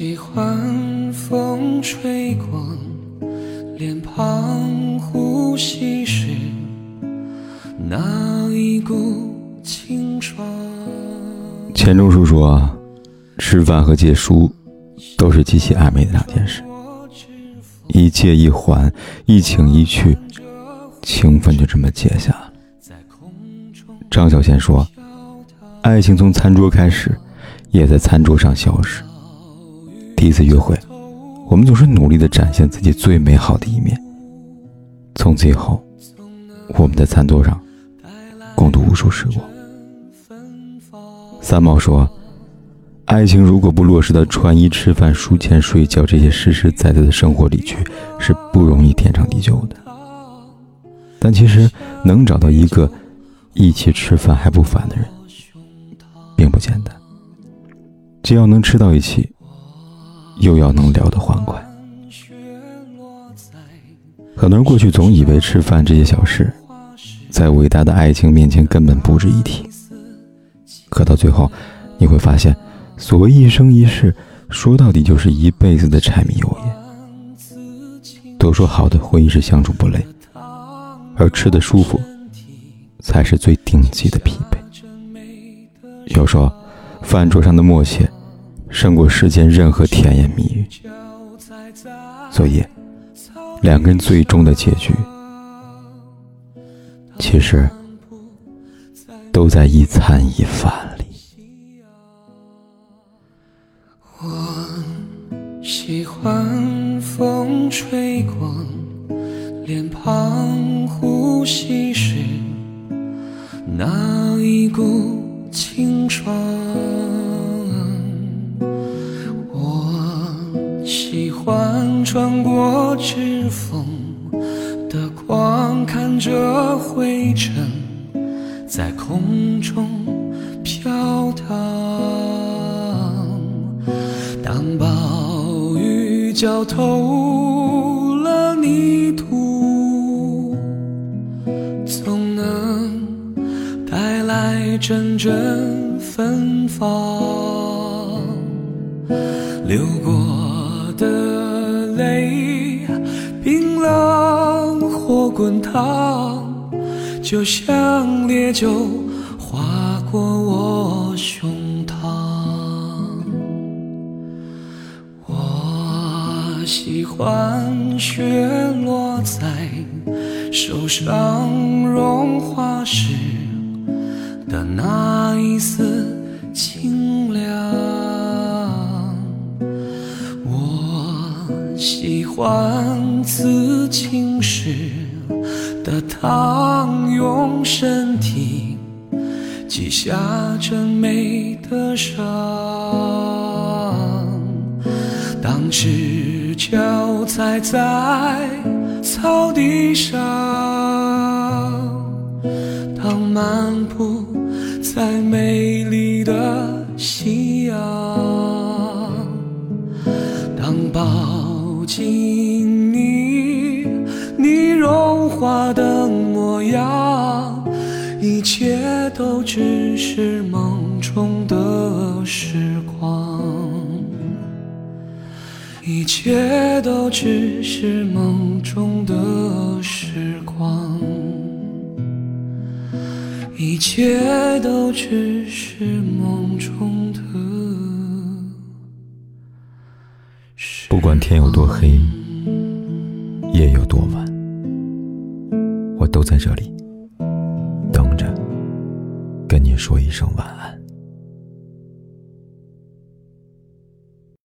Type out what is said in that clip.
喜欢风吹过脸庞，呼吸时那一股清爽。钱钟书说：“吃饭和借书，都是极其暧昧的两件事。一借一还，一请一去，情分就这么结下了。”张小娴说：“爱情从餐桌开始，也在餐桌上消失。第一次约会，我们总是努力的展现自己最美好的一面。从此以后，我们在餐桌上共度无数时光。”三毛说：“爱情如果不落实到穿衣、吃饭、输钱、睡觉这些实实在在的生活里去，是不容易天长地久的。但其实能找到一个一起吃饭还不烦的人，并不简单。既要能吃到一起，又要能聊得欢快。很多人过去总以为吃饭这些小事，在伟大的爱情面前根本不值一提。”可到最后，你会发现，所谓一生一世，说到底就是一辈子的柴米油盐。都说好的婚姻是相处不累，而吃的舒服，才是最顶级的匹配。有说，饭桌上的默契，胜过世间任何甜言蜜语。所以，两个人最终的结局，其实。都在一餐一饭里。我喜欢风吹过脸庞，呼吸时那一股清爽。灰尘。在空中飘荡，当暴雨浇透了泥土，总能带来阵阵芬芳。流过的泪，冰冷或滚烫。就像烈酒划过我胸膛，我喜欢雪落在手上融化时的那一丝清凉，我喜欢刺青时。的汤用身体记下这美的伤，当赤脚踩在草地上，当漫步在美丽的夕阳，当抱紧一切都只是梦中的时光，一切都只是梦中的时光，一切都只是梦中的。不管天有多黑，夜有多晚。我都在这里，跟你说一声晚安。